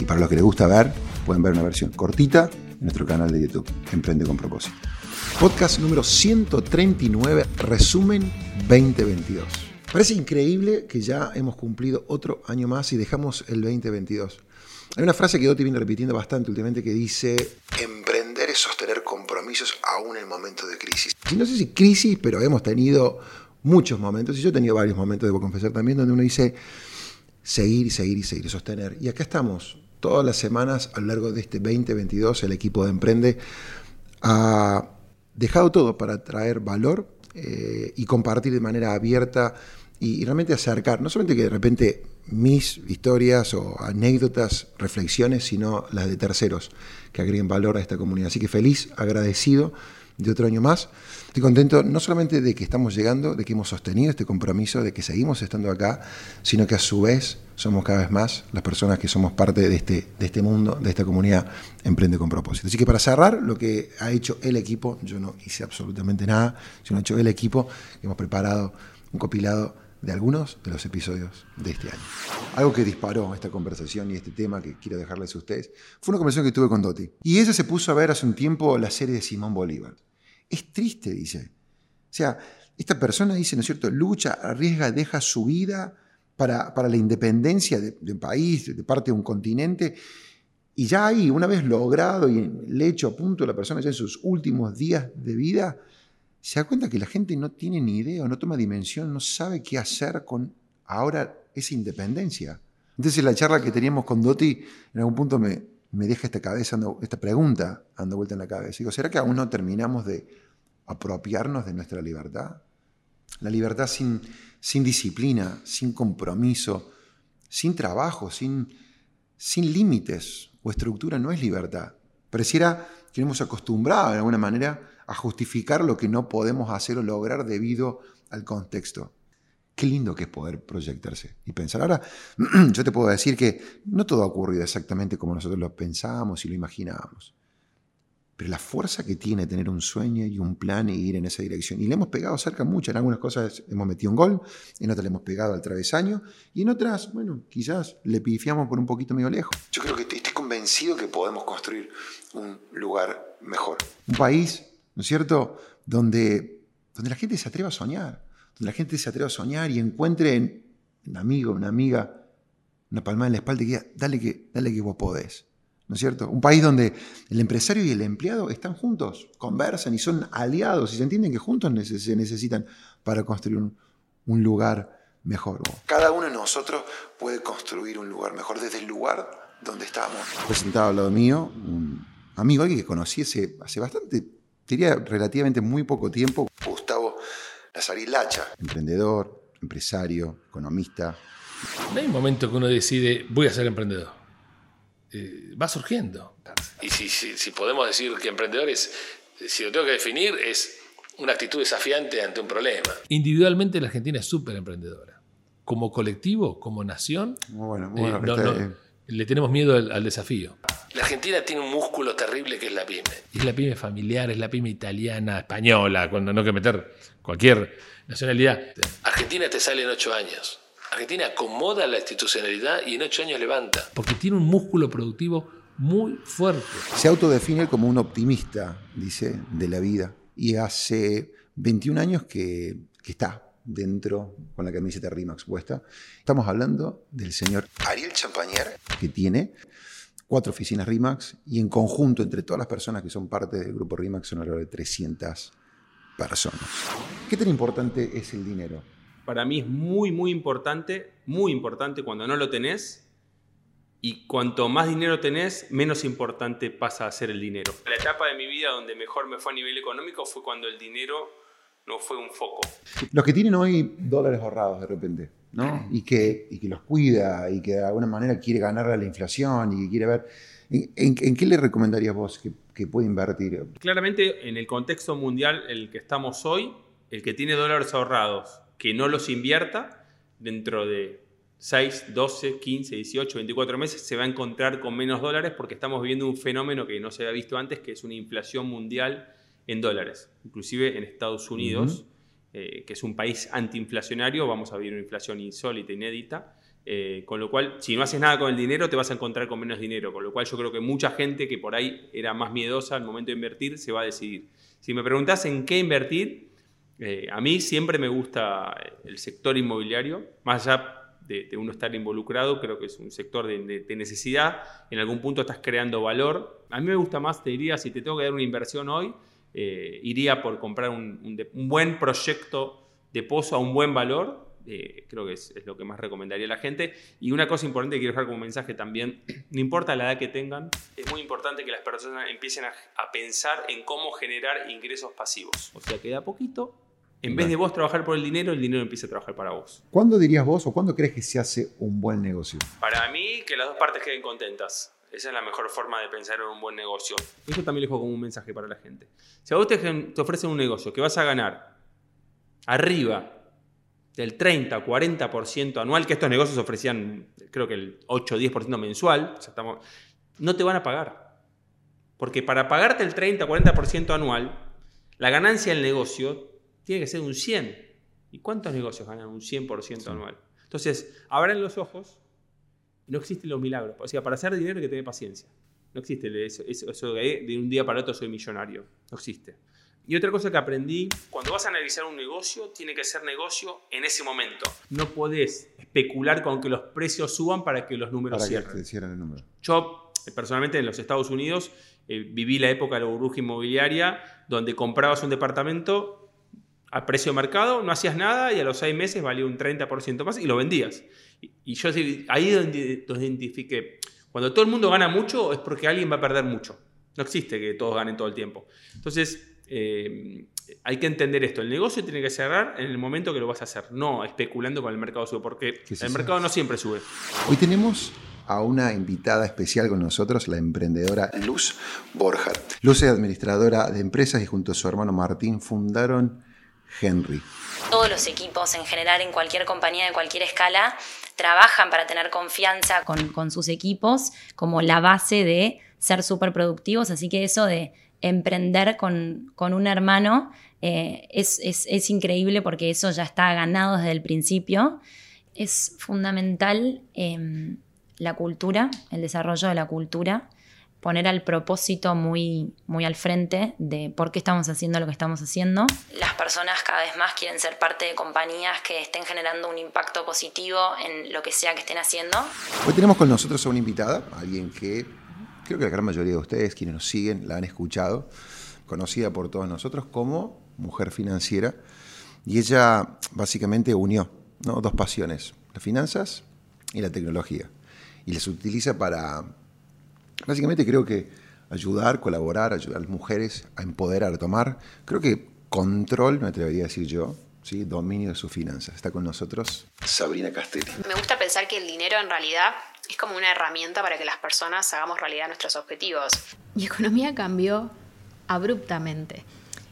Y para los que les gusta ver, pueden ver una versión cortita en nuestro canal de YouTube, Emprende con propósito. Podcast número 139, resumen 2022. Parece increíble que ya hemos cumplido otro año más y dejamos el 2022. Hay una frase que Doti viene repitiendo bastante últimamente que dice, emprender es sostener compromisos aún en momentos de crisis. Y no sé si crisis, pero hemos tenido muchos momentos, y yo he tenido varios momentos, debo confesar también, donde uno dice, seguir y seguir y seguir, sostener. Y acá estamos, todas las semanas a lo largo de este 2022 el equipo de Emprende ha dejado todo para traer valor eh, y compartir de manera abierta y, realmente acercar, no solamente que de repente mis historias o anécdotas, reflexiones, sino las de terceros que agreguen valor a esta comunidad. Así que feliz, agradecido de otro año más. Estoy contento no solamente de que estamos llegando, de que hemos sostenido este compromiso, de que seguimos estando acá, sino que a su vez somos cada vez más las personas que somos parte de este, de este mundo, de esta comunidad Emprende con propósito. Así que para cerrar, lo que ha hecho el equipo, yo no hice absolutamente nada, sino ha hecho el equipo, hemos preparado un compilado de algunos de los episodios de este año. Algo que disparó esta conversación y este tema que quiero dejarles a ustedes fue una conversación que tuve con Doti. Y ella se puso a ver hace un tiempo la serie de Simón Bolívar. Es triste, dice. O sea, esta persona dice, ¿no es cierto?, lucha, arriesga, deja su vida para, para la independencia de, un país, de parte de un continente. Y ya ahí, una vez logrado y el hecho a punto, la persona ya en sus últimos días de vida, se da cuenta que la gente no tiene ni idea, no toma dimensión, no sabe qué hacer con ahora esa independencia. Entonces la charla que teníamos con Doti en algún punto me, me deja esta, cabeza, esta pregunta dando vuelta en la cabeza. Digo, ¿será que aún no terminamos de apropiarnos de nuestra libertad? La libertad sin, disciplina, sin compromiso, sin trabajo, sin, sin límites o estructura no es libertad. Pareciera que hemos acostumbrado de alguna manera a justificar lo que no podemos hacer o lograr debido al contexto. Qué lindo que es poder proyectarse y pensar. Ahora, yo te puedo decir que no todo ha ocurrido exactamente como nosotros lo pensábamos y lo imaginábamos. Pero la fuerza que tiene tener un sueño y un plan y ir en esa dirección. Y le hemos pegado cerca mucho. En algunas cosas hemos metido un gol, en otras le hemos pegado al travesaño. Y en otras, bueno, quizás le pifiamos por un poquito medio lejos. Yo creo que estoy convencido que podemos construir un lugar mejor. Un país, ¿no es cierto?, donde, donde la gente se atreva a soñar la gente se atreva a soñar y encuentre un amigo, una amiga, una palmada en la espalda y diga, dale que, dale que vos podés. ¿No es cierto? Un país donde el empresario y el empleado están juntos, conversan y son aliados y se entienden que juntos se necesitan para construir un, lugar mejor. Cada uno de nosotros puede construir un lugar mejor desde el lugar donde estamos. Presentado al lado mío un amigo, alguien que conocí hace, hace bastante, diría relativamente muy poco tiempo, Lacha, emprendedor, empresario, economista. No hay un momento que uno decide, voy a ser emprendedor. Eh, va surgiendo. Y si, podemos decir que emprendedor es, si lo tengo que definir, es una actitud desafiante ante un problema. Individualmente la Argentina es súper emprendedora. Como colectivo, como nación, bueno, eh, le tenemos miedo al, desafío. La Argentina tiene un músculo terrible que es la pyme. Es la pyme familiar, es la pyme italiana, española, cuando no hay que meter cualquier nacionalidad. Argentina te sale en ocho años. Argentina acomoda la institucionalidad y en ocho años levanta. Porque tiene un músculo productivo muy fuerte. Se autodefine como un optimista, dice, de la vida. Y hace 21 años que, que está dentro con la camiseta Rimax puesta. Estamos hablando del señor Ariel Champañer, que tiene cuatro oficinas RIMAX y en conjunto entre todas las personas que son parte del grupo RIMAX son alrededor de 300 personas. ¿Qué tan importante es el dinero? Para mí es muy, muy importante, muy importante cuando no lo tenés y cuanto más dinero tenés, menos importante pasa a ser el dinero. La etapa de mi vida donde mejor me fue a nivel económico fue cuando el dinero no fue un foco. Los que tienen hoy dólares ahorrados de repente, ¿no? Y que, y que los cuida y que de alguna manera quiere ganarle a la inflación y que quiere ver... ¿En, qué le recomendarías vos que, que puede invertir? Claramente, en el contexto mundial en el que estamos hoy, el que tiene dólares ahorrados, que no los invierta, dentro de 6, 12, 15, 18, 24 meses se va a encontrar con menos dólares porque estamos viviendo un fenómeno que no se había visto antes, que es una inflación mundial en dólares. Inclusive en Estados Unidos, eh, que es un país antiinflacionario, vamos a vivir una inflación insólita, inédita. Eh, con lo cual, si no haces nada con el dinero, te vas a encontrar con menos dinero. Con lo cual, yo creo que mucha gente que por ahí era más miedosa al momento de invertir se va a decidir. Si me preguntas en qué invertir, eh, a mí siempre me gusta el sector inmobiliario, más allá de, uno estar involucrado, creo que es un sector de, necesidad, en algún punto estás creando valor. A mí me gusta más, te diría, si te tengo que dar una inversión hoy, eh, iría por comprar un, buen proyecto de pozo a un buen valor, eh, creo que es, lo que más recomendaría a la gente. Y una cosa importante que quiero dejar como mensaje también, no importa la edad que tengan, es muy importante que las personas empiecen a, a pensar en cómo generar ingresos pasivos. O sea, queda poquito, en vez de vos trabajar por el dinero, el dinero empieza a trabajar para vos. ¿Cuándo dirías vos o cuándo crees que se hace un buen negocio? Para mí, que las dos partes queden contentas. Esa es la mejor forma de pensar en un buen negocio. Esto también le dejo como un mensaje para la gente. Si a vos te, te ofrecen un negocio que vas a ganar arriba del 30, 40% anual, que estos negocios ofrecían creo que el 8 10% mensual, estamos, no te van a pagar. Porque para pagarte el 30, 40% anual, la ganancia del negocio tiene que ser un 100. ¿Y cuántos negocios ganan un 100% anual? Entonces, abran los ojos no existen los milagros. O sea, para hacer dinero hay que tener paciencia. No existe eso, eso de, de un día para otro soy millonario. No existe. Y otra cosa que aprendí, cuando vas a analizar un negocio, tiene que ser negocio en ese momento. No podés especular con que los precios suban para que los números para Que cierren el número. Yo, personalmente, en los Estados Unidos, eh, viví la época de la burbuja inmobiliaria, donde comprabas un departamento a precio mercado, no hacías nada y a los seis meses valía un 30% más y lo vendías. Y, yo ahí donde, donde identifiqué, cuando todo el mundo gana mucho es porque alguien va a perder mucho. No existe que todos ganen todo el tiempo. Entonces, eh, hay que entender esto. El negocio tiene que cerrar en el momento que lo vas a hacer, no especulando con el mercado sube, porque el mercado no siempre sube. Hoy tenemos a una invitada especial con nosotros, la emprendedora Luz Borja. Luz es administradora de empresas y junto a su hermano Martín fundaron Henry. Todos los equipos en general en cualquier compañía de cualquier escala trabajan para tener confianza con, sus equipos como la base de ser súper productivos, así que eso de emprender con, un hermano eh, es, increíble porque eso ya está ganado desde el principio. Es fundamental em, la cultura, el desarrollo de la cultura poner al propósito muy, muy al frente de por qué estamos haciendo lo que estamos haciendo. Las personas cada vez más quieren ser parte de compañías que estén generando un impacto positivo en lo que sea que estén haciendo. Hoy tenemos con nosotros a una invitada, alguien que creo que la gran mayoría de ustedes, quienes nos siguen, la han escuchado, conocida por todos nosotros como mujer financiera, y ella básicamente unió dos pasiones, las finanzas y la tecnología, y las utiliza para Básicamente creo que ayudar, colaborar, ayudar a las mujeres a empoderar, a tomar, creo que control, me atrevería a decir yo, ¿sí? dominio de sus finanzas. Está con nosotros Sabrina Castelli. Me gusta pensar que el dinero en realidad es como una herramienta para que las personas hagamos realidad nuestros objetivos. Mi economía cambió abruptamente.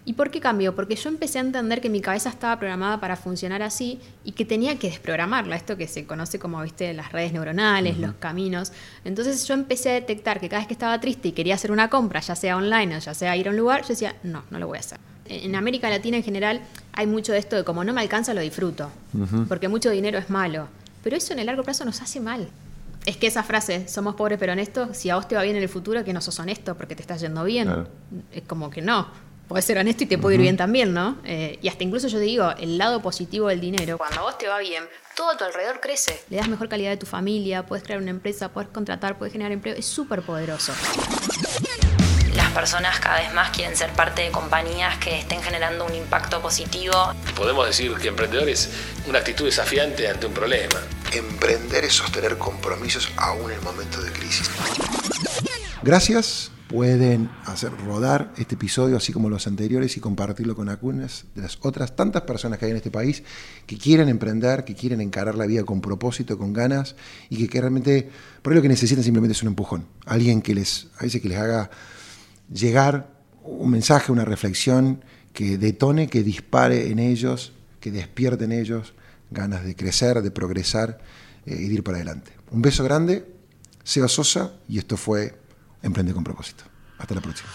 ¿Y por qué cambió? Porque yo empecé a entender que mi cabeza estaba programada para funcionar así y que tenía que desprogramarla, esto que se conoce como, viste, las redes neuronales, los caminos. Entonces yo empecé a detectar que cada vez que estaba triste y quería hacer una compra, ya sea online o ya sea ir a un lugar, yo decía, no, no lo voy a hacer. En América Latina en general hay mucho de esto de como no me alcanza, lo disfruto, porque mucho dinero es malo. Pero eso en el largo plazo nos hace mal. Es que esa frase, somos pobres pero honestos, si a vos te va bien en el futuro, que no sos honesto porque te estás yendo bien. Es como que no Puedes ser honesto y te puede ir bien también, ¿no? Eh, y hasta incluso yo te digo, el lado positivo del dinero. Cuando a vos te va bien, todo a tu alrededor crece. Le das mejor calidad de tu familia, puedes crear una empresa, puedes contratar, puedes generar empleo. Es súper poderoso. Las personas cada vez más quieren ser parte de compañías que estén generando un impacto positivo. Podemos decir que emprendedor es una actitud desafiante ante un problema. Emprender es sostener compromisos aún en momentos de crisis. Gracias pueden hacer rodar este episodio, así como los anteriores, y compartirlo con algunas de las otras tantas personas que hay en este país que quieren emprender, que quieren encarar la vida con propósito, con ganas, y que, realmente, por ahí lo que necesitan simplemente es un empujón. Alguien que les, a veces que les haga llegar un mensaje, una reflexión que detone, que dispare en ellos, que despierte en ellos ganas de crecer, de progresar eh, y de ir para adelante. Un beso grande, Seba Sosa, y esto fue Emprende con propósito. Hasta la próxima.